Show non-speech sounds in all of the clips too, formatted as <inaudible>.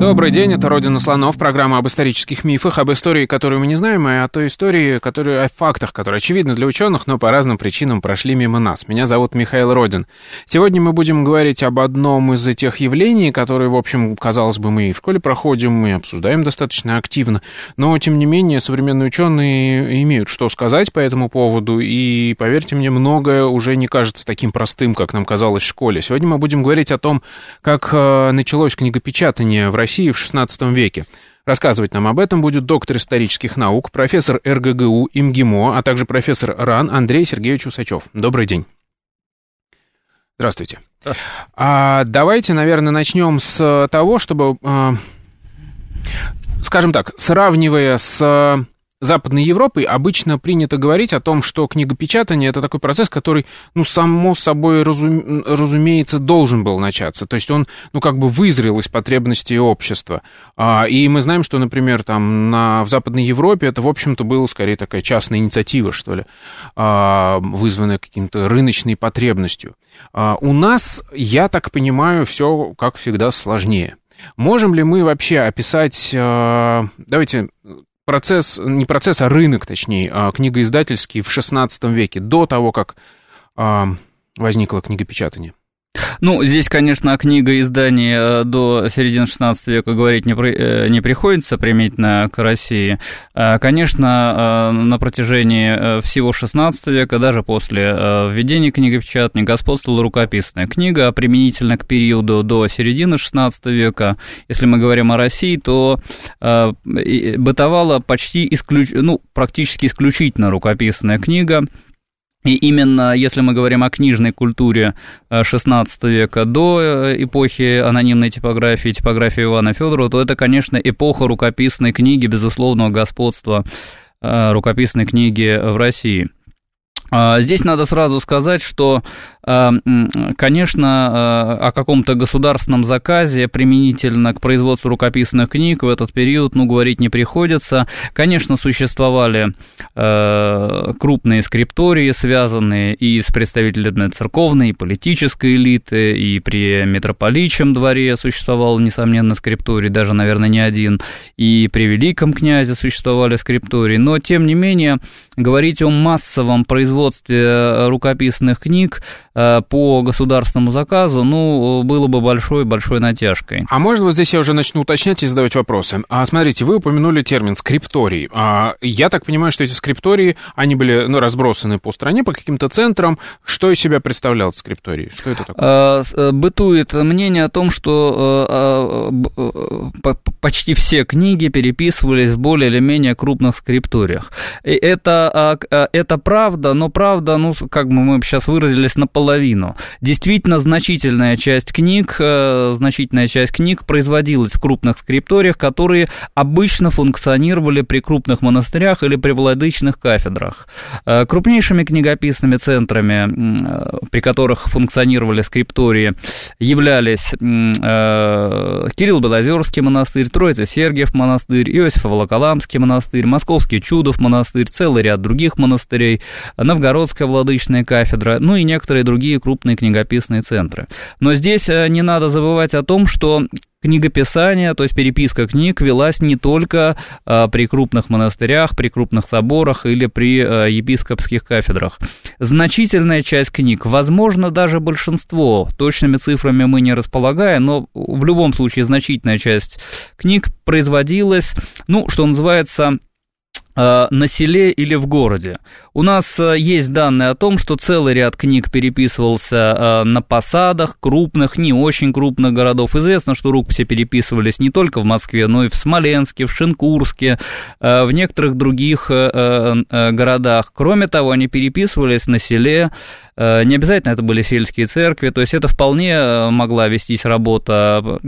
Добрый день, это «Родина слонов», программа об исторических мифах, об истории, которую мы не знаем, и о той истории, которые, о фактах, которые очевидны для ученых, но по разным причинам прошли мимо нас. Меня зовут Михаил Родин. Сегодня мы будем говорить об одном из тех явлений, которые, в общем, казалось бы, мы и в школе проходим, и обсуждаем достаточно активно, но, тем не менее, современные ученые имеют что сказать по этому поводу, и, поверьте мне, многое уже не кажется таким простым, как нам казалось в школе. Сегодня мы будем говорить о том, как э, началось книгопечатание в России в XVI веке. Рассказывать нам об этом будет доктор исторических наук, профессор РГГУ ИМГИМО, а также профессор РАН Андрей Сергеевич Усачев. Добрый день. Здравствуйте. А, давайте, наверное, начнем с того, чтобы, а, скажем так, сравнивая с Западной Европой обычно принято говорить о том, что книгопечатание это такой процесс, который, ну, само собой, разум, разумеется, должен был начаться. То есть он, ну, как бы вызрел из потребностей общества. А, и мы знаем, что, например, там на, в Западной Европе это, в общем-то, была скорее такая частная инициатива, что ли, а, вызванная каким-то рыночной потребностью. А, у нас, я так понимаю, все, как всегда, сложнее. Можем ли мы вообще описать, давайте процесс, не процесс, а рынок, точнее, а, книгоиздательский в XVI веке, до того, как а, возникло книгопечатание? Ну, здесь, конечно, книга издания э, до середины XVI века говорить не, при, э, не приходится, применительно к России. А, конечно, э, на протяжении всего XVI века, даже после введения книгопечатания, господствовала рукописная книга, а применительно к периоду до середины XVI века, если мы говорим о России, то бытовала почти исключ... ну, практически исключительно рукописная книга, и именно если мы говорим о книжной культуре XVI э, века до э, эпохи анонимной типографии, типографии Ивана Федорова, то это, конечно, эпоха рукописной книги, безусловного господства э, рукописной книги в России. А, здесь надо сразу сказать, что конечно, а, о каком-то государственном заказе применительно к производству рукописных книг в этот период, ну, говорить не приходится. Конечно, существовали крупные скриптории, связанные и с представителями церковной, и политической элиты, и при митрополичьем дворе существовал, несомненно, скрипторий, даже, наверное, не один, и при великом князе существовали скриптории, но, тем не менее, говорить о массовом производстве рукописных книг Э, по государственному заказу, ну, было бы большой-большой натяжкой. А можно вот здесь я уже начну уточнять и задавать вопросы? А смотрите, вы упомянули термин скрипторий. А, я так понимаю, что эти скриптории, они были ну, разбросаны по стране, по каким-то центрам. Что из себя представлял скрипторий? Что это такое? А, э, бытует мнение о том, что а, почти все книги переписывались в более или менее крупных скрипториях. И это, это правда, но правда, ну, как бы мы сейчас выразились, наполовину наполовину. Действительно, значительная часть книг, э, значительная часть книг производилась в крупных скрипториях, которые обычно функционировали при крупных монастырях или при владычных кафедрах. Э, крупнейшими книгописными центрами, э, при которых функционировали скриптории, являлись Кирилл Белозерский монастырь, Троица Сергиев монастырь, Иосиф Волоколамский монастырь, Московский Чудов монастырь, целый ряд других монастырей, Новгородская владычная кафедра, ну и некоторые другие другие крупные книгописные центры. Но здесь э, не надо забывать о том, что книгописание, то есть переписка книг, велась не только а, при крупных монастырях, при крупных соборах или при а, епископских кафедрах. Значительная часть книг, возможно, даже большинство, точными цифрами мы не располагаем, но в любом случае значительная часть книг производилась, ну, что называется, Э, на селе или в городе. У нас э, есть данные о том, что целый ряд книг переписывался э, на посадах крупных, не очень крупных городов. Известно, что рукописи переписывались не только в Москве, но и в Смоленске, в Шинкурске, в некоторых других городах. Кроме того, они переписывались на селе, Э, не обязательно это были сельские церкви, то есть это вполне э, могла вестись работа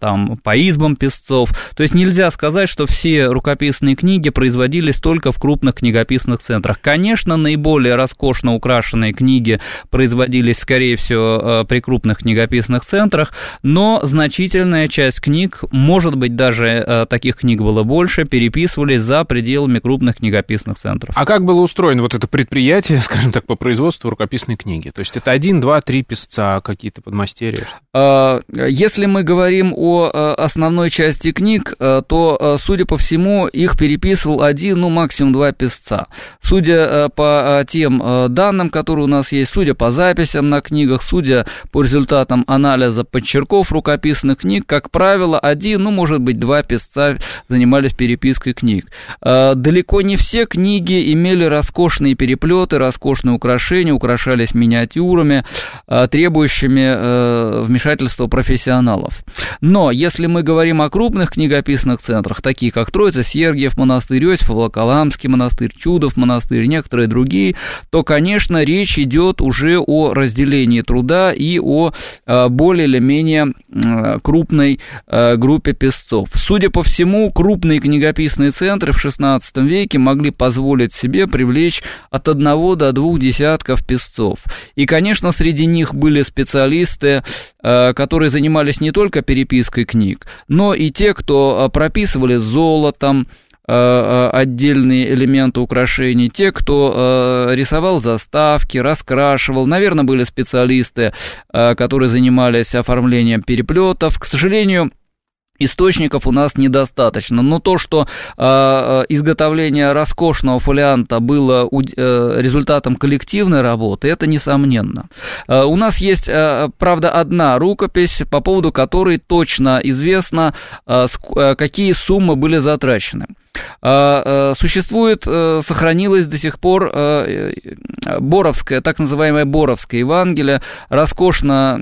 там, по избам песцов. То есть нельзя сказать, что все рукописные книги производились только в крупных книгописных центрах. Конечно, наиболее роскошно украшенные книги производились, скорее всего, при крупных книгописных центрах, но значительная часть книг, может быть, даже таких книг было больше, переписывались за пределами крупных книгописных центров. А как было устроено вот это предприятие, <laughs> скажем так, по производству рукописной книги? То есть это один, два, три писца, какие-то подмастерья? А, если мы говорим о э, основной части книг, э, то, э, судя по всему, их переписывал один, ну, максимум два писца. Судя по тем данным, которые у нас есть, судя по записям на книгах, судя по результатам анализа подчерков рукописных книг, как правило, один, ну, может быть, два писца занимались перепиской книг. Далеко не все книги имели роскошные переплеты, роскошные украшения, украшались миниатюрами, требующими вмешательства профессионалов. Но если мы говорим о крупных книгописных центрах, такие как Троица, Сергиев монастырь, Иосиф Волоколамский монастырь, Чудов монастырь, некоторые другие, то, конечно, речь идет уже о разделении труда и о э, более или менее э, крупной э, группе песцов. Судя по всему, крупные книгописные центры в XVI веке могли позволить себе привлечь от одного до двух десятков песцов. И, конечно, среди них были специалисты, которые занимались не только перепиской, книг, но и те, кто прописывали золотом, отдельные элементы украшений, те, кто рисовал заставки, раскрашивал, наверное, были специалисты, которые занимались оформлением переплетов. К сожалению, Источников у нас недостаточно, но то, что э, изготовление роскошного фолианта было э, результатом коллективной работы, это несомненно. Э, у нас есть, э, правда, одна рукопись, по поводу которой точно известно, э, какие суммы были затрачены. Существует, э, сохранилась до сих пор э, Боровская, так называемая Боровская Евангелие, роскошно,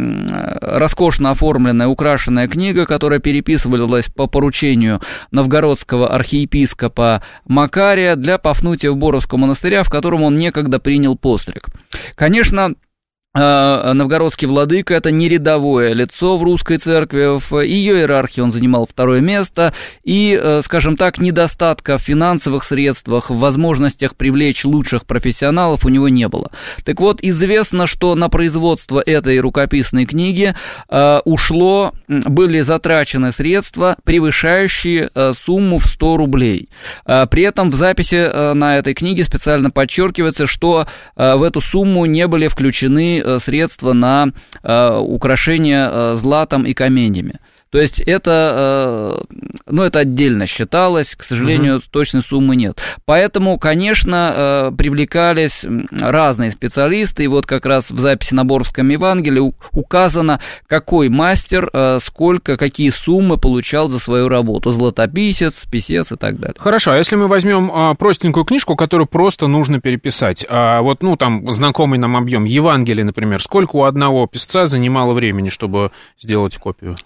роскошно оформленная, украшенная книга, которая переписывалась по поручению новгородского архиепископа Макария для Пафнутия в Боровского монастыря, в котором он некогда принял постриг. Конечно, а, новгородский владыка – это не рядовое лицо в русской церкви, в ее иерархии он занимал второе место, и, э, скажем так, недостатка в финансовых средствах, в возможностях привлечь лучших профессионалов у него не было. Так вот, известно, что на производство этой рукописной книги э, ушло, были затрачены средства, превышающие э, сумму в 100 рублей. При этом в записи на этой книге специально подчеркивается, что в эту сумму не были включены средства на э, украшение э, златом и каменьями. То есть это, э, ну, это отдельно считалось, к сожалению, угу. точной суммы нет. Поэтому, конечно, э, привлекались разные специалисты, и вот как раз в записи на Боровском Евангелии указано, какой мастер, э, сколько, какие суммы получал за свою работу, златописец, писец и так далее. Хорошо, а если мы возьмем а, простенькую книжку, которую просто нужно переписать, а вот, ну, там, знакомый нам объем, Евангелие, например, сколько у одного писца занимало времени, чтобы сделать копию?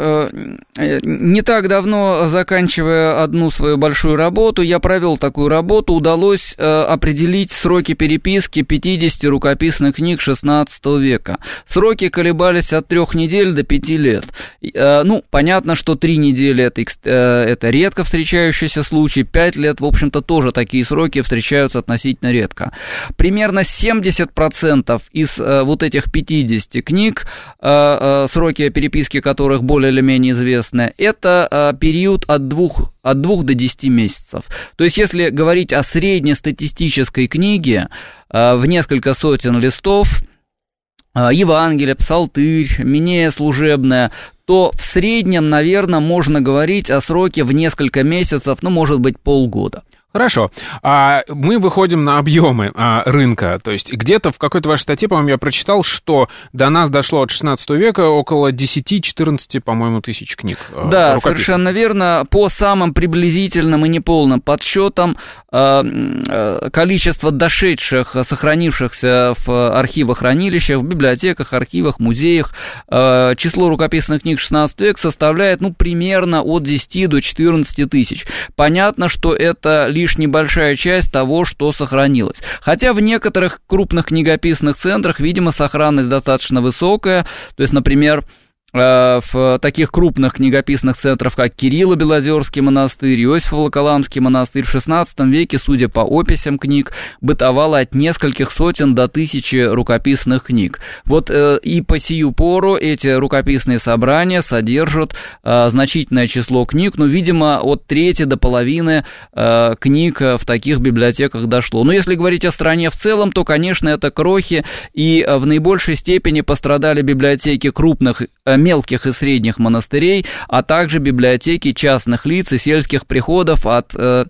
Э, не так давно, заканчивая одну свою большую работу, я провел такую работу, удалось э, определить сроки переписки 50 рукописных книг XVI века. Сроки колебались от трех недель до пяти лет. Э, ну, понятно, что три недели это, это редко встречающийся случай, пять лет, в общем-то, тоже такие сроки встречаются относительно редко. Примерно 70% из вот этих 50 книг, сроки переписки которых более более или менее известная, это а, период от двух, от двух до десяти месяцев. То есть, если говорить о среднестатистической книге а, в несколько сотен листов, а, Евангелие, Псалтырь, Минея служебная, то в среднем, наверное, можно говорить о сроке в несколько месяцев, ну, может быть, полгода. Хорошо. А мы выходим на объемы а, рынка. То есть где-то в какой-то вашей статье, по-моему, я прочитал, что до нас дошло от 16 века около 10-14, по-моему, тысяч книг. А, да, совершенно верно. По самым приблизительным и неполным подсчетам а, а, количество дошедших, сохранившихся в архивах, хранилищах, в библиотеках, архивах, музеях, число рукописных книг 16 века составляет, ну, примерно от 10 до 14 тысяч. Понятно, что это лишь небольшая часть того, что сохранилось. Хотя в некоторых крупных книгописных центрах, видимо, сохранность достаточно высокая. То есть, например, в таких крупных книгописных центрах, как Кирилло-Белозерский монастырь, Иосиф-Волоколамский монастырь в XVI веке, судя по описям книг, бытовало от нескольких сотен до тысячи рукописных книг. Вот э, и по сию пору эти рукописные собрания содержат э, значительное число книг, но, видимо, от трети до половины книг в таких библиотеках дошло. Но если говорить о стране в целом, то, конечно, это крохи, и в наибольшей степени пострадали библиотеки крупных мелких и средних монастырей, а также библиотеки частных лиц и сельских приходов от э,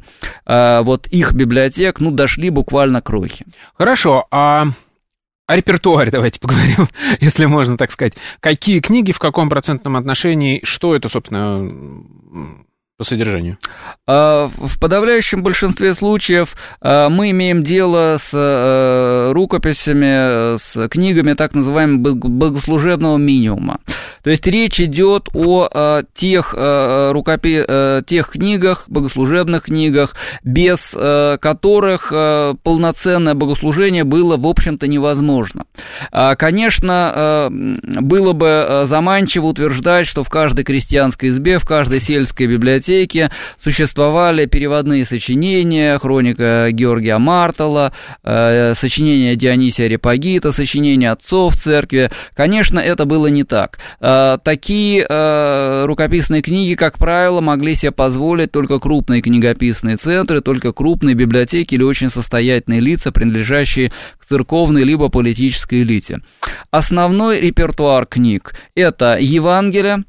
э, вот их библиотек, ну, дошли буквально крохи. Хорошо, а о репертуаре давайте поговорим, <laughs> если можно так сказать. Какие книги, в каком процентном отношении, что это, собственно, по содержанию? А, в подавляющем большинстве случаев а, мы имеем дело с э, рукописями, с книгами так называемого богослужебного минимума. То есть речь идет о а, тех, рукопи... тех книгах, богослужебных книгах, без которых полноценное богослужение было, в общем-то, невозможно. Конечно, было бы заманчиво утверждать, что в каждой крестьянской избе, в каждой сельской библиотеке библиотеке существовали переводные сочинения, хроника Георгия Мартала, э, сочинения Дионисия Репагита, сочинения отцов церкви. Конечно, это было не так. Э, такие э, рукописные книги, как правило, могли себе позволить только крупные книгописные центры, только крупные библиотеки или очень состоятельные лица, принадлежащие к церковной либо политической элите. Основной репертуар книг – это Евангелие,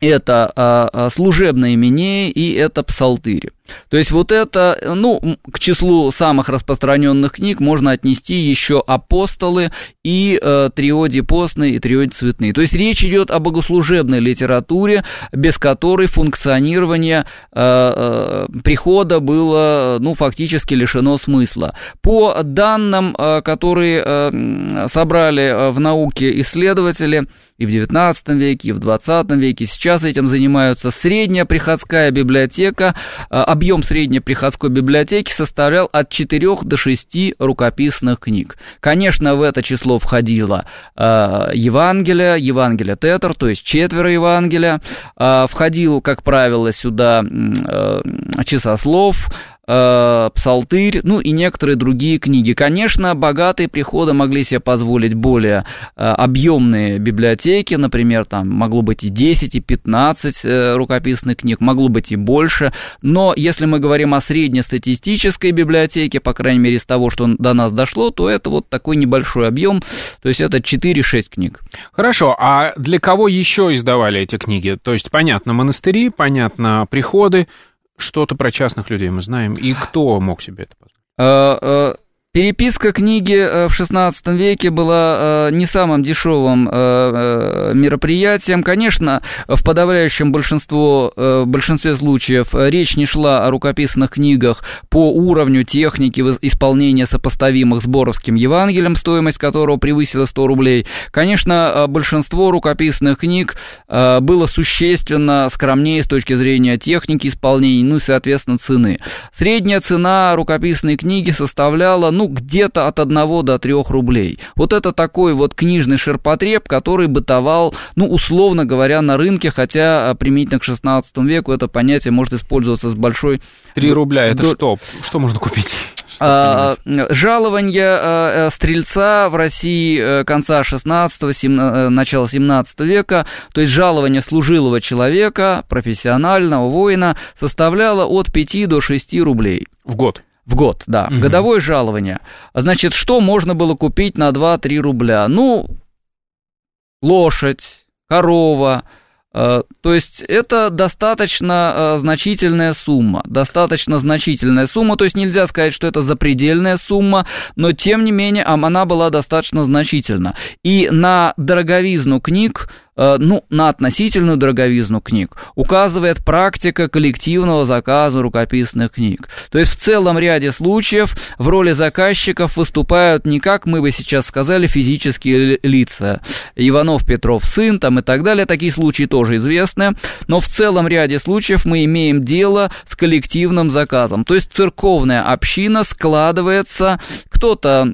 это а, а, служебные именей и это псалтырь. То есть вот это, ну, к числу самых распространенных книг можно отнести еще апостолы и э, триоди постные и триоди цветные. То есть речь идет о богослужебной литературе, без которой функционирование э, э, прихода было, ну, фактически лишено смысла. По данным, э, которые э, собрали э, в науке исследователи, и в XIX веке, и в XX веке. Сейчас этим занимаются средняя приходская библиотека, э, объем средней приходской библиотеки составлял от 4 до 6 рукописных книг. Конечно, в это число входило э, Евангелие, Евангелие Тетер, то есть четверо Евангелия, э, входил, как правило, сюда э, часослов, Псалтырь, ну и некоторые другие книги. Конечно, богатые приходы могли себе позволить более э, объемные библиотеки, например, там могло быть и 10, и 15 э, рукописных книг, могло быть и больше, но если мы говорим о среднестатистической библиотеке, по крайней мере, из того, что до нас дошло, то это вот такой небольшой объем, то есть это 4-6 книг. Хорошо, а для кого еще издавали эти книги? То есть, понятно, монастыри, понятно, приходы, что-то про частных людей мы знаем. И кто мог себе это позволить? Переписка книги э, в XVI веке была э, не самым дешевым э, мероприятием. Конечно, в подавляющем большинство, большинстве случаев речь не шла о рукописных книгах по уровню техники исполнения сопоставимых с Боровским Евангелием, стоимость которого превысила 100 рублей. Конечно, большинство рукописных книг было существенно скромнее с точки зрения техники исполнения, ну и, соответственно, цены. Средняя цена рукописной книги составляла, ну, где-то от 1 до 3 рублей. Вот это такой вот книжный ширпотреб, который бытовал, ну, условно говоря, на рынке, хотя а, применительно к 16 веку это понятие может использоваться с большой... 3 рубля, это до... что? Что можно купить? <laughs> А, жалование а, э, стрельца в России э, конца 16 э, начала 17 века, то есть жалование служилого человека, профессионального воина, составляло от 5 до 6 рублей. В год? В год, да. Угу. Годовое жалование. Значит, что можно было купить на 2-3 рубля? Ну, лошадь, корова, э, то есть это достаточно э, значительная сумма, достаточно значительная сумма, то есть нельзя сказать, что это запредельная сумма, но тем не менее она была достаточно значительна. И на дороговизну книг ну, на относительную дороговизну книг указывает практика коллективного заказа рукописных книг. То есть в целом ряде случаев в роли заказчиков выступают не как мы бы сейчас сказали физические лица, Иванов, Петров, сын там и так далее, такие случаи тоже известны, но в целом ряде случаев мы имеем дело с коллективным заказом. То есть церковная община складывается, кто-то Э,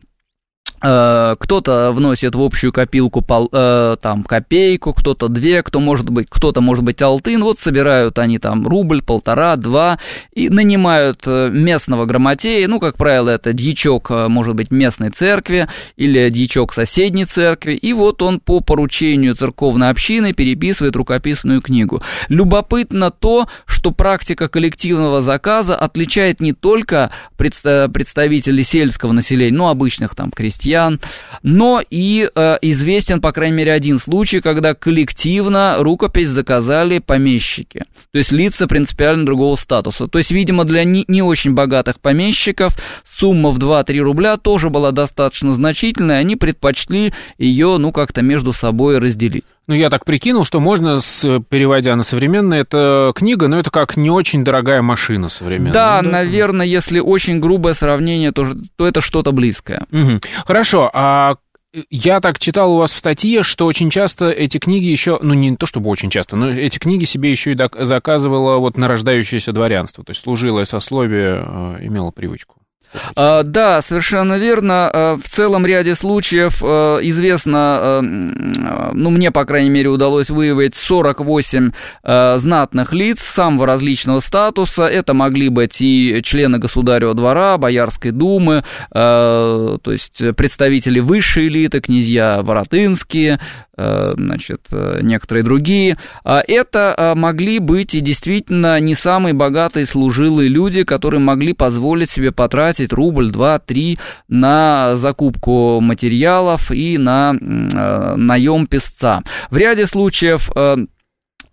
кто-то вносит в общую копилку пол, э, там копейку, кто-то две, кто может быть, кто-то может быть алтын. Вот собирают они там рубль, полтора, два и нанимают э, местного грамотея. Ну, как правило, это дьячок, может быть, местной церкви или дьячок соседней церкви. И вот он по поручению церковной общины переписывает рукописную книгу. Любопытно то, что практика коллективного заказа отличает не только представителей сельского населения, ну, обычных там крестьян, крестьян, но и э, известен, по крайней мере, один случай, когда коллективно рукопись заказали помещики, то есть лица принципиально другого статуса. То есть, видимо, для не, не очень богатых помещиков сумма в 2-3 рубля тоже была достаточно значительная, они предпочли ее, ну, как-то между собой разделить. Ну, я так прикинул, что можно, с, переводя на современное, это книга, но это как не очень дорогая машина современная. Да, ну, да наверное, если очень грубое сравнение, то, то это что-то близкое. Угу. Хорошо, а я так читал у вас в статье, что очень часто эти книги еще, ну не то чтобы очень часто, но эти книги себе еще и заказывало вот нарождающееся дворянство, то есть служилое сословие э, имело привычку. А, да, совершенно верно. А, в целом ряде случаев а, известно, ну, мне, по крайней мере, удалось выявить 48 знатных лиц самого различного статуса. Это могли быть и члены государева двора, Боярской думы, то есть представители высшей элиты, князья Воротынские, значит, некоторые другие. Это могли быть и действительно не самые богатые служилые люди, которые могли позволить себе потратить рубль, два, три на закупку материалов и на наем песца. В ряде случаев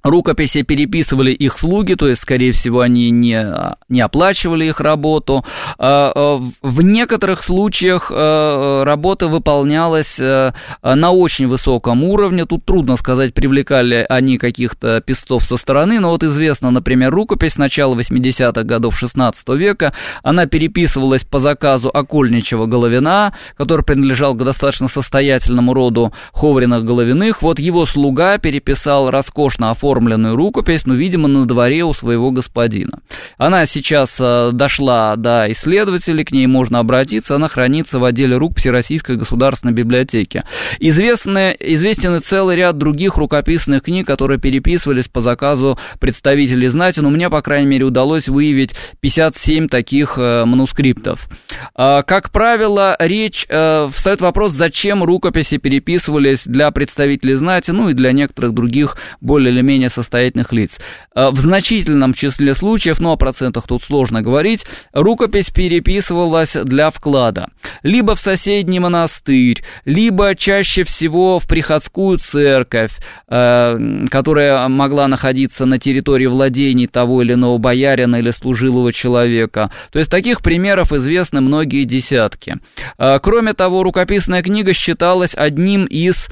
Рукописи переписывали их слуги, то есть, скорее всего, они не, не оплачивали их работу. А, а, в некоторых случаях а, работа выполнялась на очень высоком уровне. Тут трудно сказать, привлекали они каких-то песцов со стороны, но вот известно, например, рукопись начала 80-х годов 16 века. Она переписывалась по заказу окольничего Головина, который принадлежал к достаточно состоятельному роду Ховриных Головиных. Вот его слуга переписал роскошно оформленную оформленную рукопись, но, видимо, на дворе у своего господина. Она сейчас э, дошла до исследователей, к ней можно обратиться, она хранится в отделе рукописи Российской государственной библиотеки. Известны, известен целый ряд других рукописных книг, которые переписывались по заказу представителей знати, но мне, по крайней мере, удалось выявить 57 таких э, манускриптов. А, как правило, речь э, встает вопрос, зачем рукописи переписывались для представителей знати, ну и для некоторых других более или менее менее состоятельных лиц. Э, в значительном числе случаев, ну о процентах тут сложно говорить, рукопись переписывалась для вклада. Либо в соседний монастырь, либо чаще всего в приходскую церковь, э, которая могла находиться на территории владений того или иного боярина или служилого человека. То есть таких примеров известны многие десятки. Э, кроме того, рукописная книга считалась одним из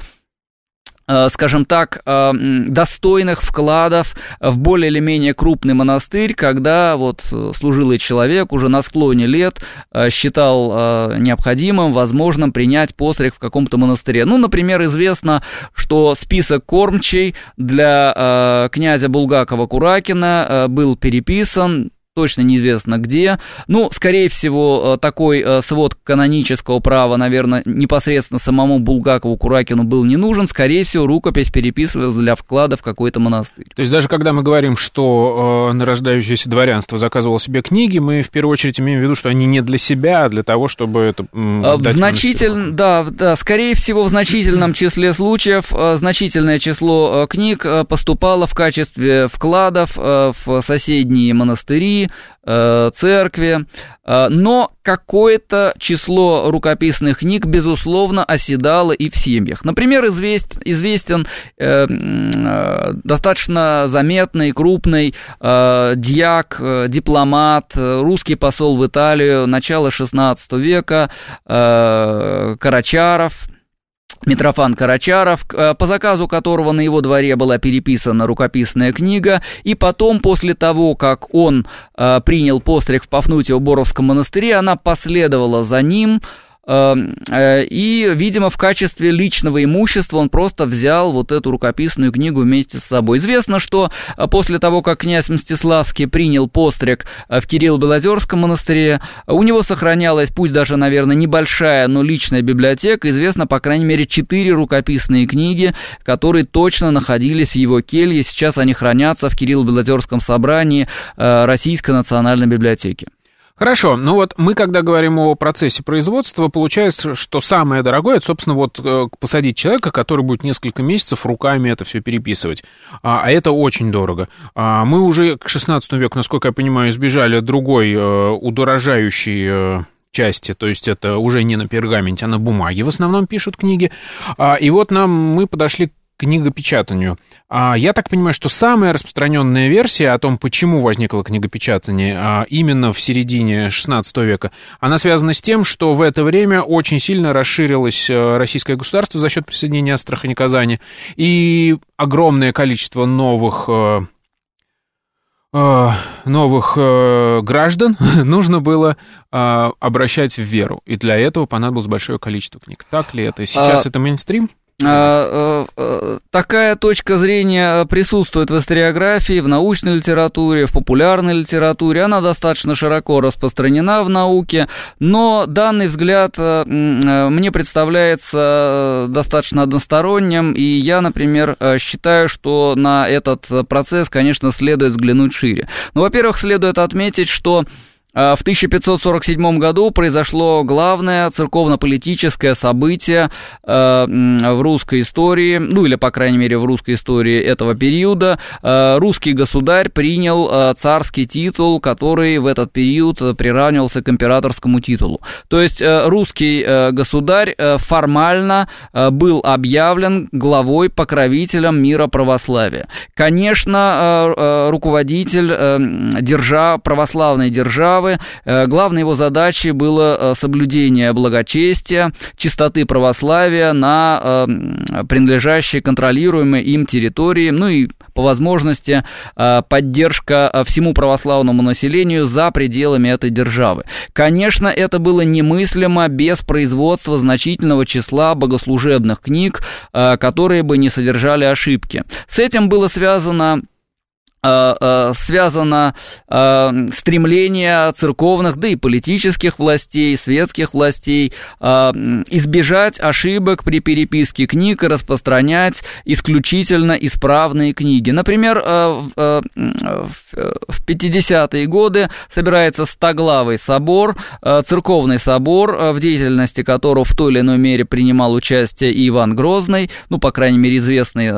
скажем так, э, достойных вкладов в более или менее крупный монастырь, когда вот э, служилый человек уже на склоне лет считал необходимым, возможным принять постриг в каком-то монастыре. Ну, например, известно, что список кормчей для князя Булгакова-Куракина был переписан точно неизвестно где. Ну, скорее всего, э, такой э, свод канонического права, наверное, непосредственно самому Булгакову Куракину был не нужен. Скорее всего, рукопись переписывалась для вклада в какой-то монастырь. То есть даже когда мы говорим, что э, нарождающееся дворянство заказывало себе книги, мы в первую очередь имеем в виду, что они не для себя, а для того, чтобы это э, в значитель... да, да, скорее всего, в значительном числе случаев э, значительное число э, книг э, поступало в качестве вкладов э, в соседние монастыри, Э, церкви, э, но какое-то число рукописных книг, безусловно, оседало и в семьях. Например, извест, известен э, достаточно заметный, крупный дьяк, дипломат, русский посол в Италию начала XVI века, Карачаров, Митрофан Карачаров, э, по заказу которого на его дворе была переписана рукописная книга, и потом, после того, как он э, принял постриг в Пафнутио-Боровском монастыре, она последовала за ним, и, видимо, в качестве личного имущества он просто взял вот эту рукописную книгу вместе с собой. Известно, что после того, как князь Мстиславский принял постриг в Кирилл-Белозерском монастыре, у него сохранялась, пусть даже, наверное, небольшая, но личная библиотека. Известно, по крайней мере, четыре рукописные книги, которые точно находились в его келье. Сейчас они хранятся в Кирилл-Белозерском собрании Российской национальной библиотеки. Хорошо, ну вот мы, когда говорим о процессе производства, получается, что самое дорогое, это, собственно, вот э, посадить человека, который будет несколько месяцев руками это все переписывать. А, а это очень дорого. А мы уже к 16 веку, насколько я понимаю, избежали другой э, удорожающей э, части, то есть это уже не на пергаменте, а на бумаге в основном пишут книги. А, и вот нам мы подошли книгопечатанию. А я так понимаю, что самая распространенная версия о том, почему возникло книгопечатание а, именно в середине XVI века, она связана с тем, что в это время очень сильно расширилось э, российское государство за счет присоединения Астрахани Казани, и огромное количество новых э, э, новых граждан <laughs> нужно было обращать в веру. И для этого понадобилось большое количество книг. Так ли это? Сейчас а... это мейнстрим? А, э, э, такая точка зрения присутствует в историографии, в научной литературе, в популярной литературе. Она достаточно широко распространена в науке, но данный взгляд э, мне представляется достаточно односторонним, и я, например, считаю, что на этот процесс, конечно, следует взглянуть шире. Ну, во-первых, следует отметить, что в 1547 году произошло главное церковно-политическое событие э, в русской истории, ну или, по крайней мере, в русской истории этого периода. Э, русский государь принял э, царский титул, который в этот период приравнивался к императорскому титулу. То есть русский государь формально был объявлен главой, покровителем мира православия. Конечно, руководитель держав, православной державы правы. Э, главной его задачей было э, соблюдение благочестия, чистоты православия на э, принадлежащей контролируемой им территории, ну и по возможности поддержка всему православному населению за пределами этой державы. Конечно, это было немыслимо без производства значительного числа богослужебных книг, которые бы не содержали ошибки. С этим было связано связано э, стремление церковных, да и политических властей, светских властей избежать ошибок при переписке книг и распространять исключительно исправные книги. Например, в 50-е годы собирается Стоглавый собор, церковный собор, в деятельности которого в той или иной мере принимал участие и Иван Грозный, ну, по крайней мере, известные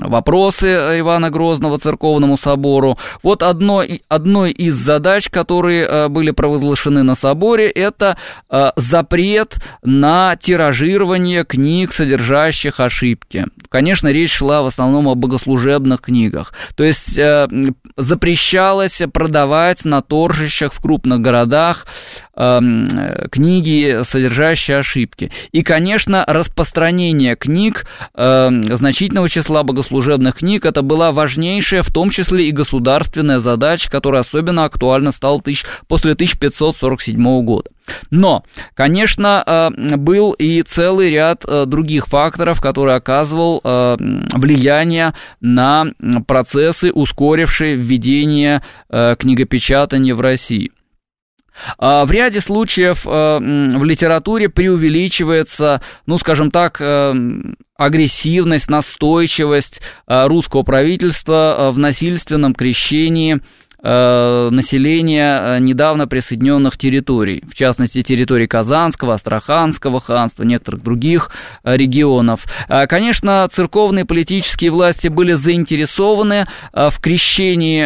вопросы Ивана Грозного церковного Церковному собору. Вот одно, одной из задач, которые э, были провозглашены на соборе, это э, запрет на тиражирование книг, содержащих ошибки. Конечно, речь шла в основном о богослужебных книгах. То есть э, запрещалось продавать на торжищах в крупных городах книги, содержащие ошибки. И, конечно, распространение книг, значительного числа богослужебных книг, это была важнейшая, в том числе и государственная задача, которая особенно актуальна стала после 1547 года. Но, конечно, э, был и целый ряд э, других факторов, которые оказывал э, влияние на процессы, ускорившие введение книгопечатания в России. А, в ряде случаев в литературе преувеличивается, ну, скажем так, агрессивность, настойчивость русского правительства в насильственном крещении. Э, населения э, недавно присоединенных территорий, в частности, территорий Казанского, Астраханского ханства, некоторых других э, регионов. Конечно, церковные политические власти были заинтересованы в крещении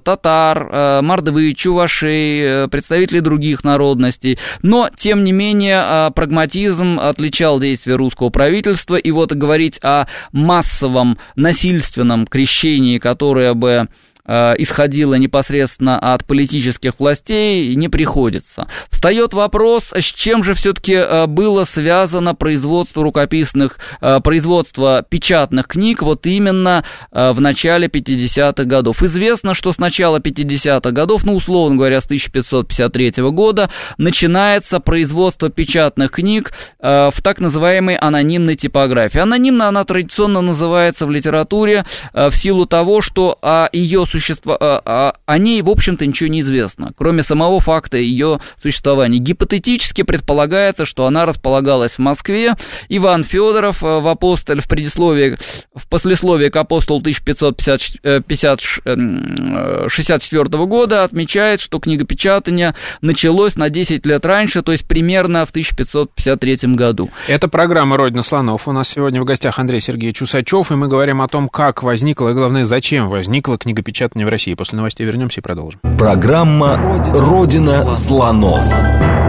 татар, мордвы, чувашей, представителей других народностей, но, тем не менее, прагматизм отличал действия русского правительства, и вот говорить о массовом насильственном крещении, которое бы исходило непосредственно от политических властей, не приходится. Встает вопрос, с чем же все-таки было связано производство рукописных, производство печатных книг вот именно в начале 50-х годов. Известно, что с начала 50-х годов, ну, условно говоря, с 1553 года, начинается производство печатных книг в так называемой анонимной типографии. Анонимно она традиционно называется в литературе в силу того, что о ее существо... о ней, в общем-то, ничего не известно, кроме самого факта ее существования. Гипотетически предполагается, что она располагалась в Москве. Иван Федоров в апостоле, в предисловии, в послесловии к апостолу 1564 года отмечает, что книгопечатание началось на 10 лет раньше, то есть примерно в 1553 году. Это программа «Родина слонов». У нас сегодня в гостях Андрей Сергеевич Усачев, и мы говорим о том, как возникло, и главное, зачем возникло книгопечатание в России. После новостей вернемся и продолжим. Программа «Родина слонов».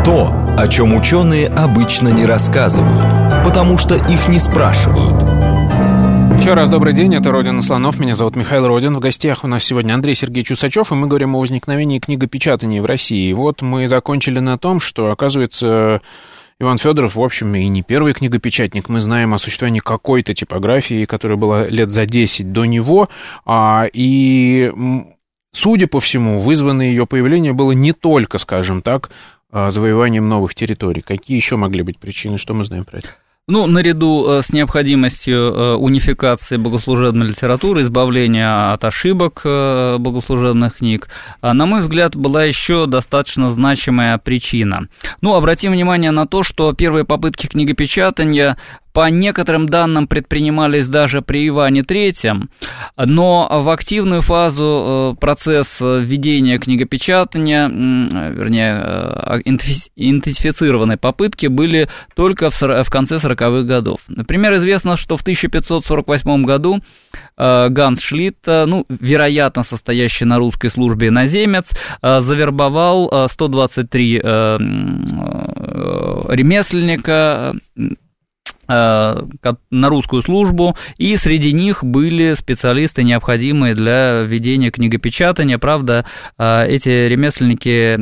То, о чем ученые обычно не рассказывают, потому что их не спрашивают. Еще раз добрый день, это «Родина слонов», меня зовут Михаил Родин. В гостях у нас сегодня Андрей Сергеевич Усачев, и мы говорим о возникновении книгопечатания в России. И вот мы закончили на том, что, оказывается, Иван Федоров, в общем, и не первый книгопечатник. Мы знаем о существовании какой-то типографии, которая была лет за 10 до него, а, и, судя по всему, вызванное ее появление было не только, скажем так, а, завоеванием новых территорий. Какие еще могли быть причины, что мы знаем про это? Ну, наряду э, с необходимостью э, унификации богослужебной литературы, избавления от ошибок э, богослужебных книг, на мой взгляд, была еще достаточно значимая причина. Ну, обратим внимание на то, что первые попытки книгопечатания по некоторым данным предпринимались даже при Иване III, но в активную фазу э, процесс введения книгопечатания, вернее, э, идентифицированной попытки были только в конце 40-х годов. Например, известно, что в 1548 году э, Ганс Шлитт, ну, вероятно, состоящий на русской службе иноземец, завербовал 123 ремесленника на русскую службу, и среди них были специалисты, необходимые для ведения книгопечатания. Правда, э, эти ремесленники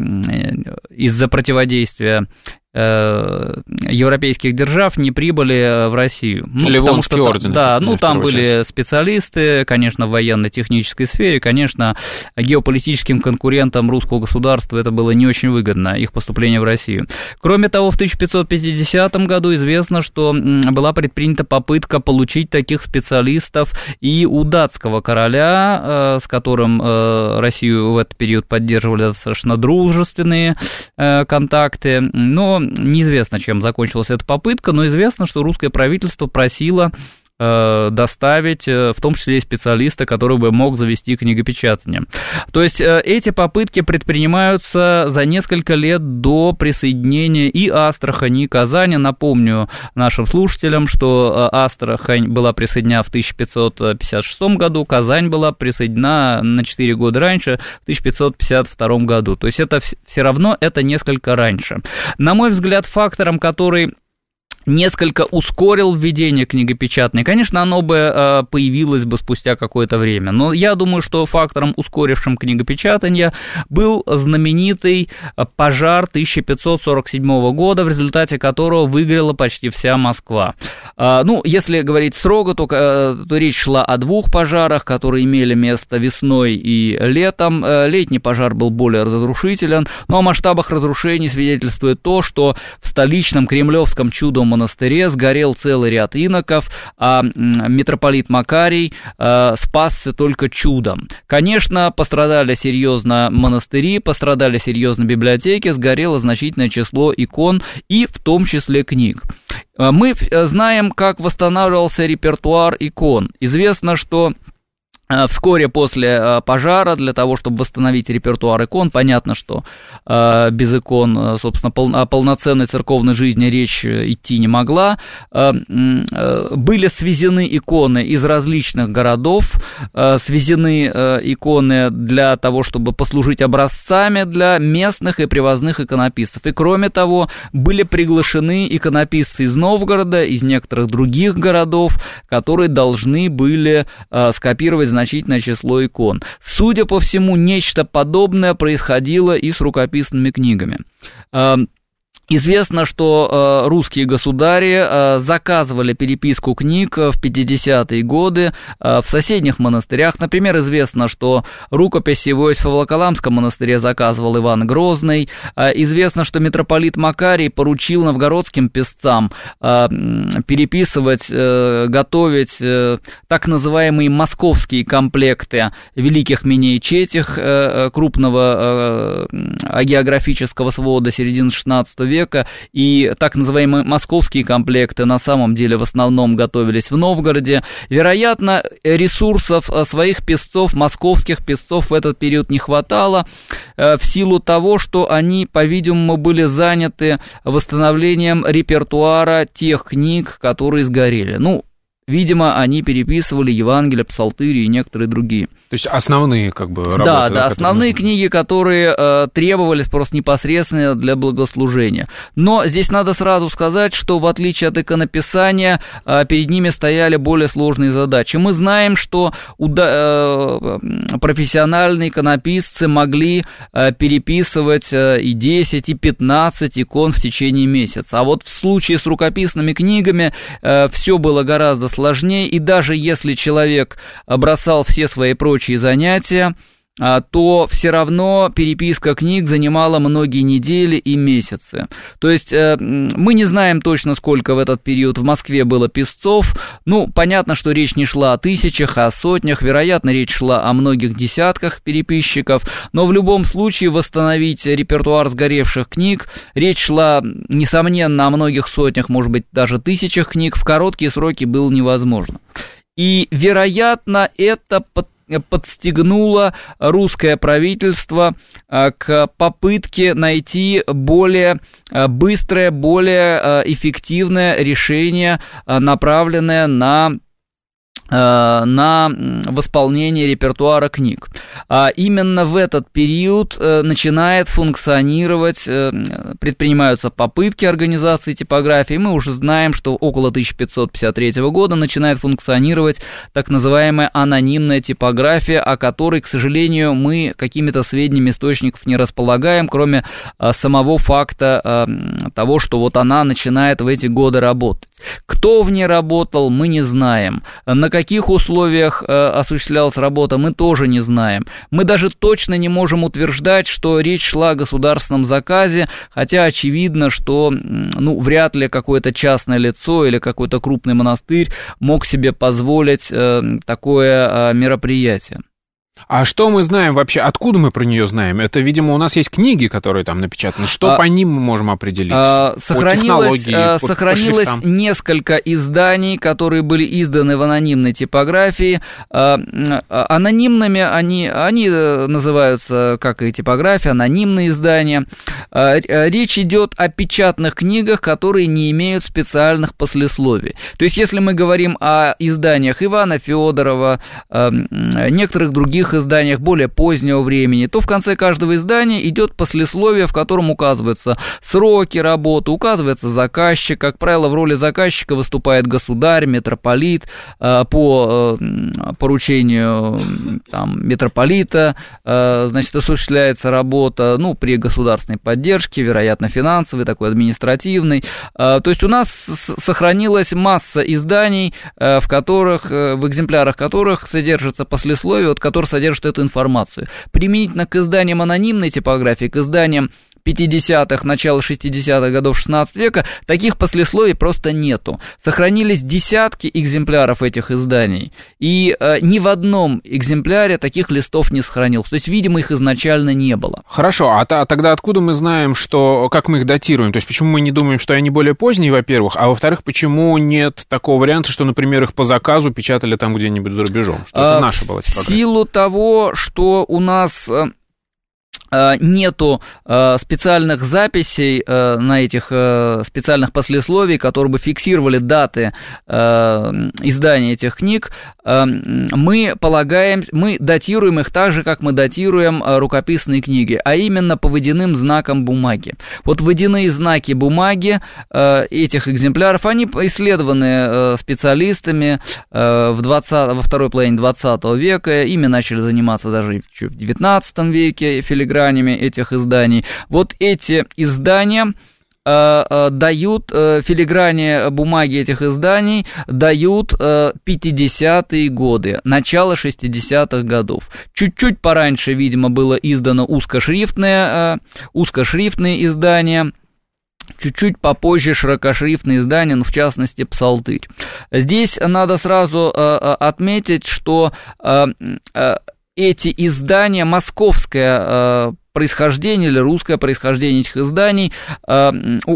из-за противодействия Э, европейских держав не прибыли в Россию. Ну, Ливонский что, орден. Да, ну там были часть. специалисты, конечно, в военно-технической сфере, конечно, геополитическим конкурентам русского государства это было не очень выгодно, их поступление в Россию. Кроме того, в 1550 году известно, что была предпринята попытка получить таких специалистов и у датского короля, э, с которым э, Россию в этот период поддерживали достаточно дружественные контакты, но неизвестно, чем закончилась эта попытка, но известно, что русское правительство просило доставить, э, в том числе и специалиста, который бы мог завести книгопечатание. То есть э, эти попытки предпринимаются за несколько лет до присоединения и Астрахани, и Казани. Напомню нашим слушателям, что Астрахань была присоединена в 1556 году, Казань была присоединена на 4 года раньше, в 1552 году. То есть это все равно это несколько раньше. На мой взгляд, фактором, который несколько ускорил введение книгопечатной. Конечно, оно бы э, появилось бы спустя какое-то время, но я думаю, что фактором, ускорившим книгопечатание, был знаменитый э, пожар 1547 года, в результате которого выгорела почти вся Москва. А, ну, если говорить строго, то, э, то речь шла о двух пожарах, которые имели место весной и летом. Летний пожар был более разрушителен, но о масштабах разрушений свидетельствует то, что в столичном кремлевском чудом монастыре сгорел целый ряд иноков, а митрополит Макарий э, спасся только чудом. Конечно, пострадали серьезно монастыри, пострадали серьезно библиотеки, сгорело значительное число икон и в том числе книг. Э, мы э, знаем, как восстанавливался репертуар икон. Известно, что вскоре после э, пожара, для того, чтобы восстановить репертуар икон, понятно, что э, без икон, собственно, о полноценной церковной жизни речь идти не могла. Были свезены иконы из различных городов, свезены иконы для того, чтобы послужить образцами для местных и привозных иконописцев. И кроме того, были приглашены иконописцы из Новгорода, из некоторых других городов, которые должны были скопировать незначительное число икон. Судя по всему, нечто подобное происходило и с рукописными книгами. Известно, что э, русские государи э, заказывали переписку книг в 50-е годы э, в соседних монастырях. Например, известно, что рукописи в Иосифо-Волоколамском монастыре заказывал Иван Грозный. Э, известно, что митрополит Макарий поручил новгородским песцам э, переписывать, э, готовить э, так называемые московские комплекты великих миней четих э, крупного э, географического свода середины 16 века века, и так называемые московские комплекты на самом деле в основном готовились в Новгороде. Вероятно, ресурсов э, своих песцов, московских песцов в этот период не хватало, э, в силу того, что они, по-видимому, были заняты восстановлением репертуара тех книг, которые сгорели. Ну, Видимо, они переписывали Евангелие, Псалтыри и некоторые другие. То есть основные как бы работы. Да, да, основные нужны. книги, которые э, требовались просто непосредственно для благослужения. Но здесь надо сразу сказать, что в отличие от иконописания, э, перед ними стояли более сложные задачи. Мы знаем, что уда- э, профессиональные иконописцы могли э, переписывать э, и 10, и 15 икон в течение месяца. А вот в случае с рукописными книгами э, все было гораздо сложнее, и даже если человек бросал все свои прочие занятия, то все равно переписка книг занимала многие недели и месяцы. То есть э, мы не знаем точно, сколько в этот период в Москве было песцов. Ну, понятно, что речь не шла о тысячах, а о сотнях. Вероятно, речь шла о многих десятках переписчиков. Но в любом случае восстановить репертуар сгоревших книг, речь шла, несомненно, о многих сотнях, может быть, даже тысячах книг. В короткие сроки было невозможно. И, вероятно, это подстегнуло русское правительство а, к попытке найти более а, быстрое, более а, эффективное решение, направленное на на восполнение репертуара книг. А именно в этот период э, начинает функционировать, э, предпринимаются попытки организации типографии. Мы уже знаем, что около 1553 года начинает функционировать так называемая анонимная типография, о которой, к сожалению, мы какими-то сведениями источников не располагаем, кроме самого факта того, что вот она начинает в эти годы работать. Кто в ней работал, мы не знаем. На каких условиях э, осуществлялась работа, мы тоже не знаем. Мы даже точно не можем утверждать, что речь шла о государственном заказе, хотя очевидно, что ну, вряд ли какое-то частное лицо или какой-то крупный монастырь мог себе позволить э, такое э, мероприятие. А что мы знаем вообще? Откуда мы про нее знаем? Это, видимо, у нас есть книги, которые там напечатаны. Что а, по ним мы можем определить? А, сохранилось по а, по, сохранилось по несколько изданий, которые были изданы в анонимной типографии. А, а, анонимными они, они э, называются, как и типография, анонимные издания. А, речь идет о печатных книгах, которые не имеют специальных послесловий. То есть, если мы говорим о изданиях Ивана Федорова, некоторых других других изданиях более позднего времени, то в конце каждого издания идет послесловие, в котором указываются сроки работы, указывается заказчик. Как правило, в роли заказчика выступает государь, митрополит э, по э, поручению там, митрополита, э, значит, осуществляется работа, ну, при государственной поддержке, вероятно, финансовой, такой административной. То есть у нас сохранилась масса изданий, в которых, в экземплярах которых содержится послесловие, от которых содержит эту информацию. Применительно к изданиям анонимной типографии, к изданиям 50-х, начала 60-х годов 16 века, таких послесловий просто нету. Сохранились десятки экземпляров этих изданий, и э, ни в одном экземпляре таких листов не сохранилось. То есть, видимо, их изначально не было. Хорошо, а, а тогда откуда мы знаем, что, как мы их датируем? То есть, почему мы не думаем, что они более поздние, во-первых, а во-вторых, почему нет такого варианта, что, например, их по заказу печатали там где-нибудь за рубежом? Что это а, наша была типография? В силу того, что у нас э, нету э, специальных записей э, на этих специальных послесловий, которые бы фиксировали даты издания этих книг, мы полагаем, мы датируем их так же, как мы датируем рукописные книги, а именно по водяным знакам бумаги. Вот водяные знаки бумаги этих экземпляров, они исследованы специалистами в 20, во второй половине 20 века, ими начали заниматься даже в 19 веке филигранные гранями этих изданий. Вот эти издания э, э, дают э, филиграни бумаги этих изданий дают 50-е годы, начало 60-х годов. Чуть-чуть пораньше, видимо, было издано узкошрифтное, узкошрифтные издания, Чуть-чуть попозже широкошрифтные издания, ну, в частности, «Псалтырь». Здесь надо сразу отметить, что эти издания, московское э, происхождение или русское происхождение этих изданий. Э,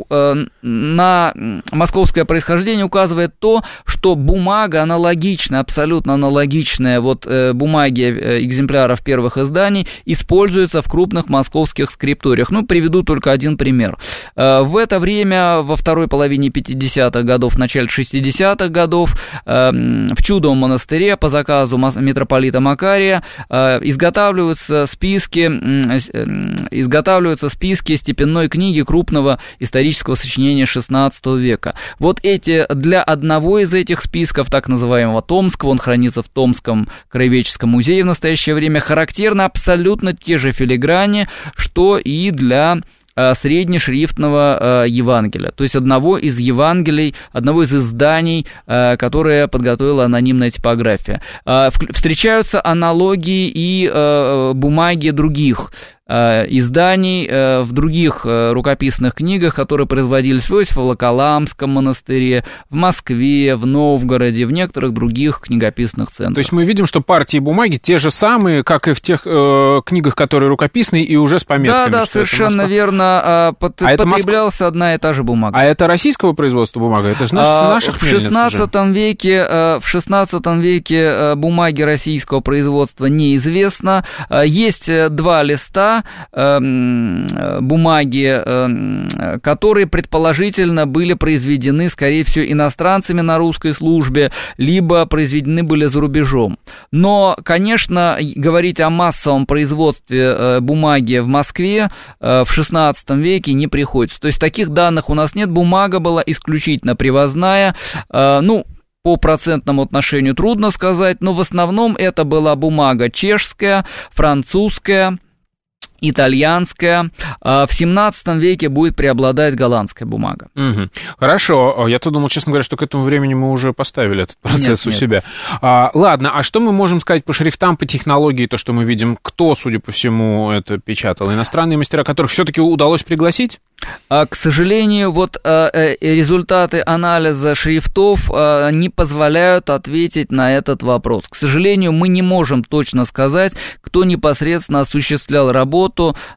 э, на московское происхождение указывает то, что бумага аналогичная, абсолютно аналогичная вот э, бумаге экземпляров первых изданий используется в крупных московских скрипториях. Ну, приведу только один пример. В это время, во второй половине 50-х годов, в начале 60-х годов, в Чудовом монастыре по заказу митрополита Макария изготавливаются списки изготавливаются списки степенной книги крупного исторического сочинения XVI века. Вот эти, для одного из этих списков, так называемого Томского, он хранится в Томском краеведческом музее в настоящее время, характерны абсолютно те же филиграни, что и для Э, среднешрифтного э, Евангелия, то есть одного из Евангелий, одного из изданий, э, которое подготовила анонимная типография. Встречаются аналогии и бумаги других изданий э, в других э, рукописных книгах, которые производились в Иосифо-Волоколамском монастыре, в Москве, в Новгороде, в некоторых других книгописных центрах. То есть мы видим, что партии бумаги те же самые, как и в тех э, книгах, которые рукописные, и уже с пометками. Да, да, совершенно верно. Под, а потреблялась Моск... одна и та же бумага. А это российского производства бумага? Это же наш, а, наших в 16 веке, В 16 веке бумаги российского производства неизвестно. Есть два листа, Эм, бумаги, эм, которые предположительно были произведены, скорее всего, иностранцами на русской службе, либо произведены были за рубежом. Но, конечно, говорить о массовом производстве э, бумаги в Москве э, в XVI веке не приходится. То есть таких данных у нас нет. Бумага была исключительно привозная. Э, ну, по процентному отношению трудно сказать, но в основном это была бумага чешская, французская, итальянская. А в 17 веке будет преобладать голландская бумага. Угу. Хорошо. Я-то думал, честно говоря, что к этому времени мы уже поставили этот процесс нет, у нет. себя. А, ладно, а что мы можем сказать по шрифтам, по технологии, то, что мы видим? Кто, судя по всему, это печатал? Иностранные мастера, которых все-таки удалось пригласить? А, к сожалению, вот а, э, результаты анализа шрифтов не позволяют ответить на этот вопрос. К сожалению, мы не можем точно сказать, кто непосредственно осуществлял работу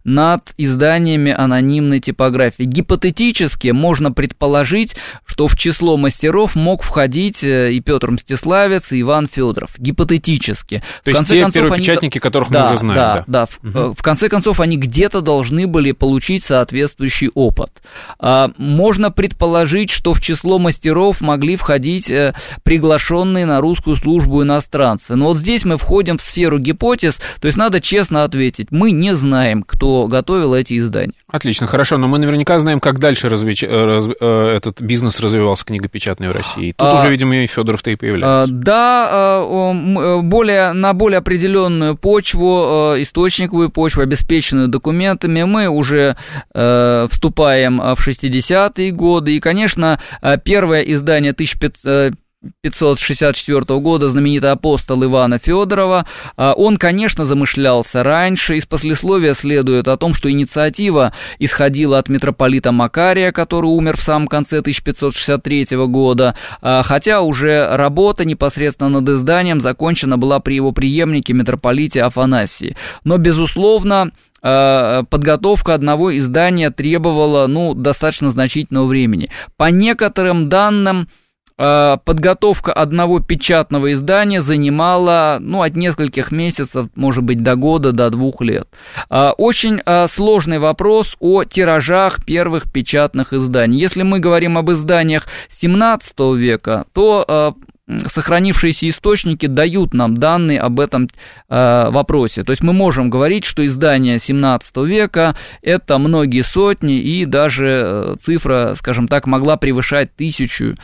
над изданиями анонимной типографии. Гипотетически можно предположить, что в число мастеров мог входить э, и Петр Мстиславец, и Иван Федоров. Гипотетически. То есть те концов, первопечатники, они... которых да, мы уже знаем. Да, да. да. Угу. В конце концов, они где-то должны были получить соответствующий опыт. А, можно предположить, что в число мастеров могли входить э, приглашенные на русскую службу иностранцы. Но вот здесь мы входим в сферу гипотез, то есть надо честно ответить, мы не знаем, кто готовил эти издания. Отлично, хорошо, но мы наверняка знаем, как дальше развеч... Э, раз... Э, этот бизнес развивался книгопечатный в России. Тут а, уже, видимо, и Федоров-то и появляется. А, да, более, на более определенную почву, источниковую почву, обеспеченную документами, мы уже вступаем а, в 60-е годы, и, конечно, а, первое издание 1500 564 года знаменитый апостол Ивана Федорова. А, он, конечно, замышлялся раньше. Из послесловия следует о том, что инициатива исходила от митрополита Макария, который умер в самом конце 1563 года, хотя уже работа непосредственно над изданием закончена была при его преемнике митрополите Афанасии. Но, безусловно, Э, подготовка одного издания требовала, ну, достаточно значительного времени. По некоторым данным, подготовка одного печатного издания занимала, ну, от нескольких месяцев, может быть, до года, до двух лет. Э, очень э, сложный вопрос о тиражах первых печатных изданий. Если мы говорим об изданиях 17 века, то сохранившиеся источники дают нам данные об этом э, вопросе. То есть мы можем говорить, что издание 17 века это многие сотни, и даже э, цифра, скажем так, могла превышать тысячу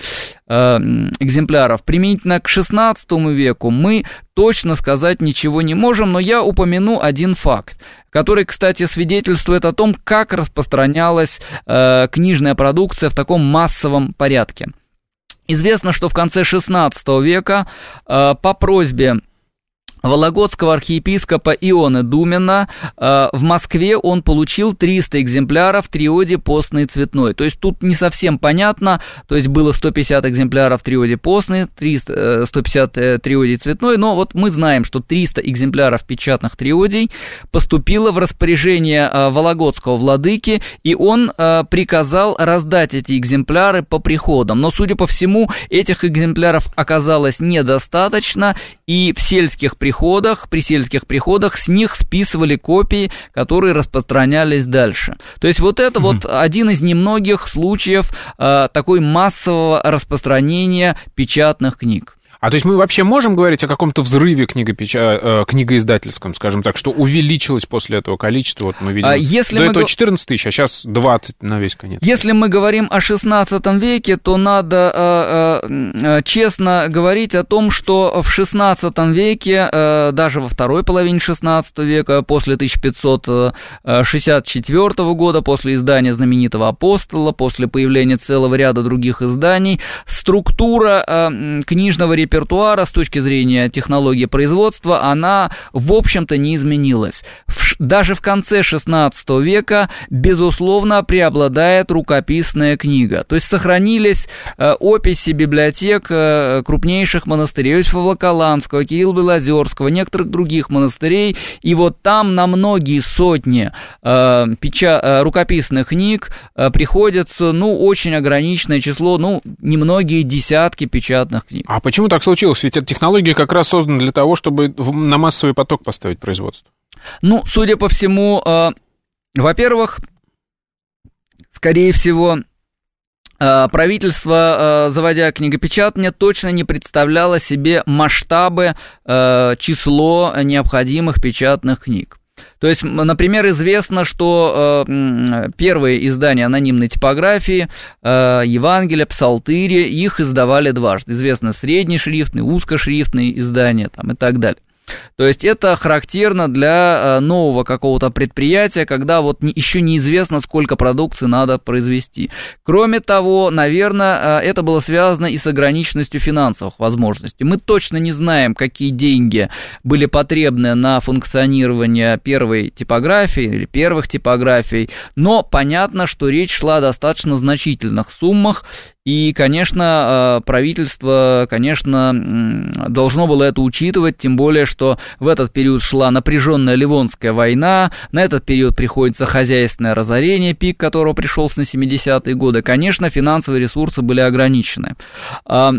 э, экземпляров. Применительно к 16 веку мы точно сказать ничего не можем, но я упомяну один факт, который, кстати, свидетельствует о том, как распространялась э, книжная продукция в таком массовом порядке. Известно, что в конце XVI века э, по просьбе Вологодского архиепископа Ионы Думина э, в Москве он получил 300 экземпляров триоде постный цветной. То есть тут не совсем понятно, то есть было 150 экземпляров триоде постный, 300, 150 э, триоде цветной, но вот мы знаем, что 300 экземпляров печатных триодей поступило в распоряжение э, Вологодского владыки, и он приказал раздать эти экземпляры по приходам. Но, судя по всему, этих экземпляров оказалось недостаточно, и в сельских приходах приходах, при сельских приходах, с них списывали копии, которые распространялись дальше. То есть вот это угу. вот один из немногих случаев э, такой массового распространения печатных книг. А то есть мы вообще можем говорить о каком-то взрыве книгопеча... Э, книгоиздательском, скажем так, что увеличилось после этого количество? Вот мы видим, а если до мы этого 14 тысяч, а сейчас 20 на весь конец. Если мы говорим о 16 веке, то надо э, э, честно говорить о том, что в 16 веке, э, даже во второй половине 16 века, после 1564 года, после издания знаменитого «Апостола», после появления целого ряда других изданий, структура э, книжного репертуара репертуара с точки зрения технологии производства, она, в общем-то, не изменилась. Даже в конце 16 века, безусловно, преобладает рукописная книга. То есть сохранились э, описи библиотек э, крупнейших монастырей, Иосифа Волоколамского, Кирилла Белозерского, некоторых других монастырей, и вот там на многие сотни э, печа- рукописных книг приходится, ну, очень ограниченное число, ну, немногие десятки печатных книг. А почему так так случилось? Ведь эта технология как раз создана для того, чтобы на массовый поток поставить производство. Ну, судя по всему, э, во-первых, скорее всего, э, правительство, э, заводя книгопечатание, точно не представляло себе масштабы, э, число необходимых печатных книг. То есть, например, известно, что э, первые издания анонимной типографии, э, Евангелия, Псалтыри, их издавали дважды. Известно среднешрифтные, узкошрифтные издания там, и так далее. То есть это характерно для э, нового какого-то предприятия, когда вот еще неизвестно, сколько продукции надо произвести. Кроме того, наверное, э, это было связано и с ограниченностью финансовых возможностей. Мы точно не знаем, какие деньги были потребны на функционирование первой типографии или первых типографий, но понятно, что речь шла о достаточно значительных суммах, и, конечно, э, правительство, конечно, должно было это учитывать, тем более, что в этот период шла напряженная Ливонская война, на этот период приходится хозяйственное разорение, пик которого пришелся на 70-е годы. Конечно, финансовые ресурсы были ограничены. А,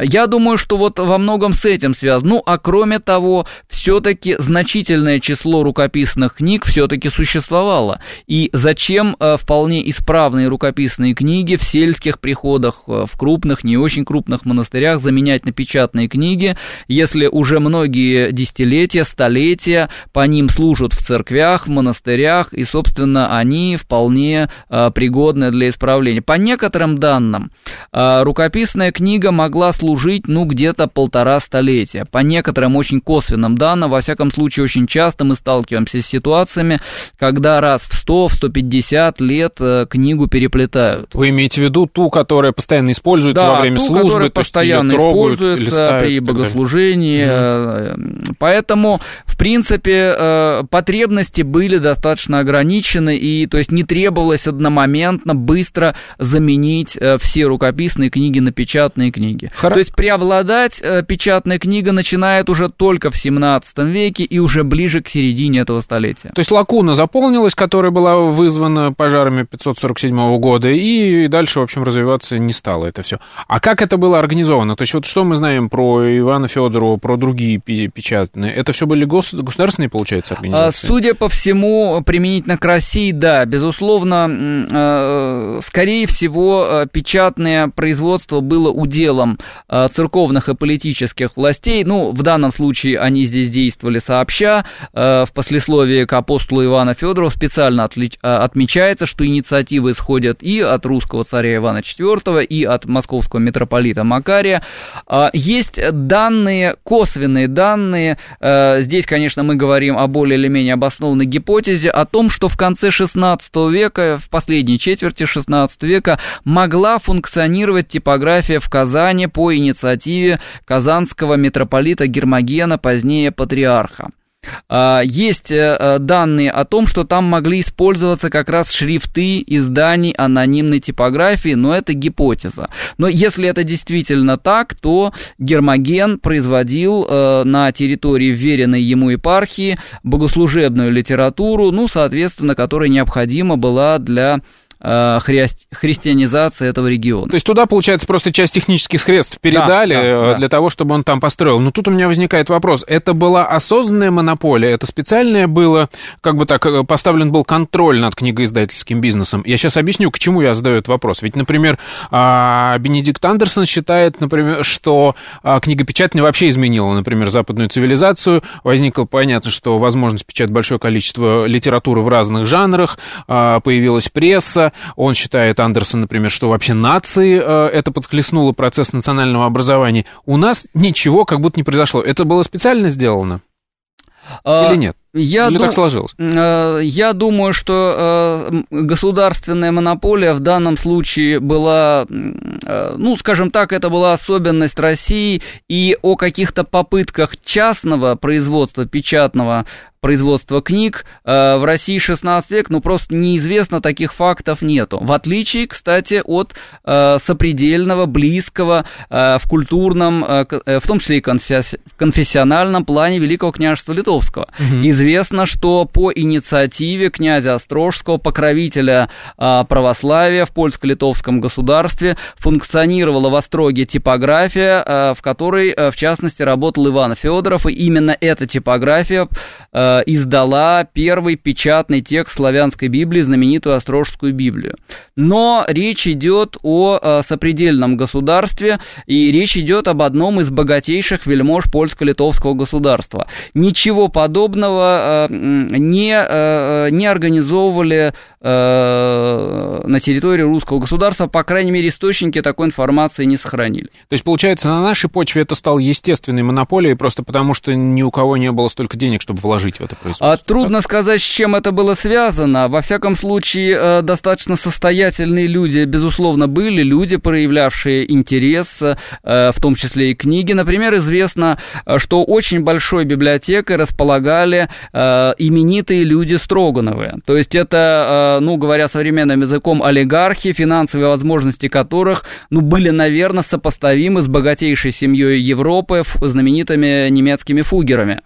я думаю, что вот во многом с этим связано. Ну, а кроме того, все-таки значительное число рукописных книг все-таки существовало. И зачем э, вполне исправные рукописные книги в сельских приходах приходах э, в крупных, не очень крупных монастырях заменять на печатные книги, если уже многие десятилетия, столетия по ним служат в церквях, в монастырях, и, собственно, они вполне э, пригодны для исправления. По некоторым данным, э, рукописная книга могла служить, ну, где-то полтора столетия. По некоторым очень косвенным данным, во всяком случае, очень часто мы сталкиваемся с ситуациями, когда раз в 100, в 150 лет книгу переплетают. Вы имеете в виду ту, которая постоянно используется да, во время ту, службы, то постоянно трогают, используется при богослужении, угу. Поэтому, в принципе, э, потребности были достаточно ограничены, и то есть не требовалось одномоментно быстро заменить э, все рукописные книги на печатные книги. Хоро... То есть преобладать э, печатная книга начинает уже только в 17 веке и уже ближе к середине этого столетия. То есть лакуна заполнилась, которая была вызвана пожарами 547 года, и дальше, в общем, развиваться не стало это все. А как это было организовано? То есть вот что мы знаем про Ивана Федорова, про другие печатные? Это все были гос... государственные, получается, организации? Судя по всему, применительно к России, да, безусловно, э, скорее всего, э, печатное производство было уделом э, церковных и политических властей. Ну, в данном случае они здесь действовали сообща. В послесловии к апостолу Ивана Федорова специально отмечается, что инициативы исходят и от русского царя Ивана IV, и от московского митрополита Макария. Есть данные, косвенные данные, здесь, конечно, мы говорим о более или менее обоснованной гипотезе, о том, что в конце XVI века, в последней четверти XVI века могла функционировать типография в Казани по инициативе казанского митрополита Гермогена, позднее патриарха. А, есть э, э, данные о том, что там могли использоваться как раз шрифты изданий анонимной типографии, но это гипотеза. Но если это действительно так, то Гермоген производил э, на территории вверенной ему епархии богослужебную литературу, ну, соответственно, которая необходима была для хри- христианизации этого региона. То есть туда, получается, просто часть технических средств передали да, да, да. для того, чтобы он там построил. Но тут у меня возникает вопрос. Это была осознанная монополия? Это специальное было, как бы так, э, поставлен был контроль над книгоиздательским бизнесом? Я сейчас объясню, к чему я задаю этот вопрос. Ведь, например, а, Бенедикт Андерсон считает, например, что а, книгопечатание вообще изменила, например, западную цивилизацию. Возникло понятно, что возможность печатать большое количество литературы в разных жанрах, а, появилась пресса, он считает, Андерсон, например, что вообще нации э, это подхлестнуло процесс национального образования. У нас ничего как будто не произошло. Это было специально сделано? А, Или нет? Я Или ду- так сложилось? Э, я думаю, что э, государственная монополия в данном случае была, э, ну, скажем так, это была особенность России, и о каких-то попытках частного производства печатного производства книг э, в России 16 век, ну просто неизвестно, таких фактов нету. В отличие, кстати, от э, сопредельного, близкого э, в культурном, э, э в том числе и конфесс- конфессиональном плане Великого княжества Литовского. Угу. Известно, что по инициативе князя Острожского, покровителя э, православия в польско-литовском государстве, функционировала в Остроге типография, э, в которой, э, в частности, работал Иван Федоров, и именно эта типография Э, издала первый печатный текст славянской Библии, знаменитую Острожскую Библию. Но речь идет о э, сопредельном государстве, и речь идет об одном из богатейших вельмож польско-литовского государства. Ничего подобного э, не, не организовывали на территории русского государства, по крайней мере, источники такой информации не сохранили. То есть, получается, на нашей почве это стало естественной монополией, просто потому что ни у кого не было столько денег, чтобы вложить в это производство. А, трудно так? сказать, с чем это было связано. Во всяком случае, э, достаточно состоятельные люди, безусловно, были, люди, проявлявшие интерес, э, в том числе и книги. Например, известно, э, что очень большой библиотекой располагали именитые люди Строгановы. То есть это, ну, говоря современным языком, олигархи, финансовые возможности которых, ну, были, наверное, сопоставимы с богатейшей семьей Европы, знаменитыми немецкими фугерами.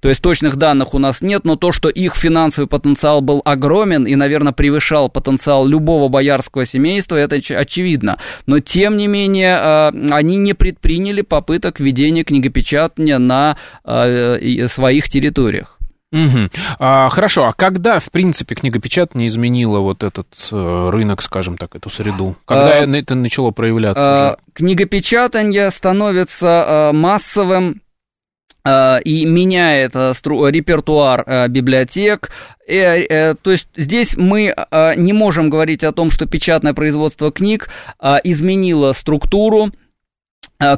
То есть точных данных у нас нет, но то, что их финансовый потенциал был огромен и, наверное, превышал потенциал любого боярского семейства, это очевидно. Но, тем не менее, а, они не предприняли попыток ведения книгопечатания на а, своих территориях. Угу. А, хорошо, а когда, в принципе, книгопечатание изменило вот этот э, рынок, скажем так, эту среду? Когда а, это начало проявляться? А, книгопечатание становится а, массовым Э, и меняет э, репертуар э, библиотек. То есть здесь мы не можем говорить о том, что печатное производство книг изменило структуру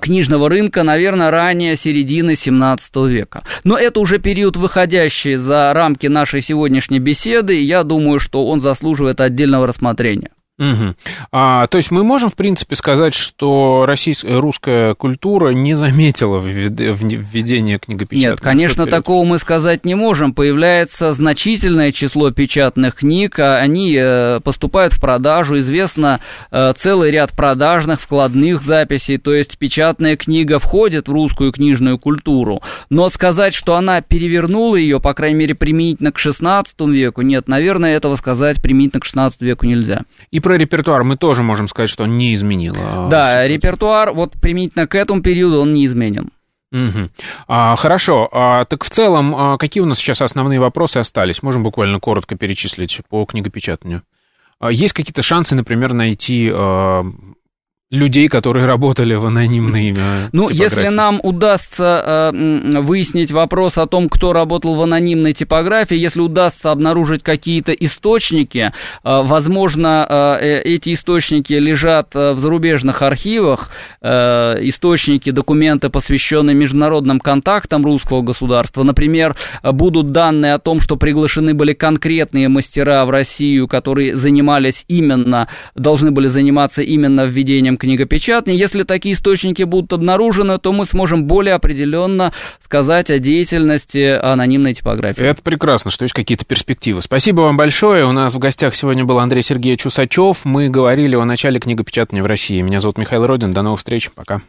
книжного рынка, наверное, ранее середины 17 века. Но это уже период, выходящий за рамки нашей сегодняшней беседы, и я думаю, что он заслуживает отдельного рассмотрения. Угу. А, то есть мы можем, в принципе, сказать, что российская, русская культура не заметила введение книгопечатания? Нет, конечно, такого мы сказать не можем. Появляется значительное число печатных книг, а они э, поступают в продажу. Известно э, целый ряд продажных вкладных записей, то есть печатная книга входит в русскую книжную культуру. Но сказать, что она перевернула ее, по крайней мере, применительно к XVI веку, нет, наверное, этого сказать применительно к XVI веку нельзя. И про репертуар мы тоже можем сказать, что он не изменил. А, да, репертуар вот применительно к этому периоду он не изменен. Угу. А, хорошо. А, так в целом, а, какие у нас сейчас основные вопросы остались? Можем буквально коротко перечислить по книгопечатанию. А, есть какие-то шансы, например, найти а, людей, которые работали в анонимной э, Ну, если нам удастся э, выяснить вопрос о том, кто работал в анонимной типографии, если удастся обнаружить какие-то источники, э, возможно, э, э эти источники лежат э, в зарубежных архивах, э, источники, документы, посвященные международным контактам русского государства. Например, будут данные о том, что приглашены были конкретные мастера в Россию, которые занимались именно, должны были заниматься именно введением книгопечатания. Если такие источники будут обнаружены, то мы сможем более определенно сказать о деятельности анонимной типографии. Это прекрасно, что есть какие-то перспективы. Спасибо вам большое. У нас в гостях сегодня был Андрей Сергеевич Усачев. Мы говорили о начале книгопечатания в России. Меня зовут Михаил Родин. До новых встреч. Пока.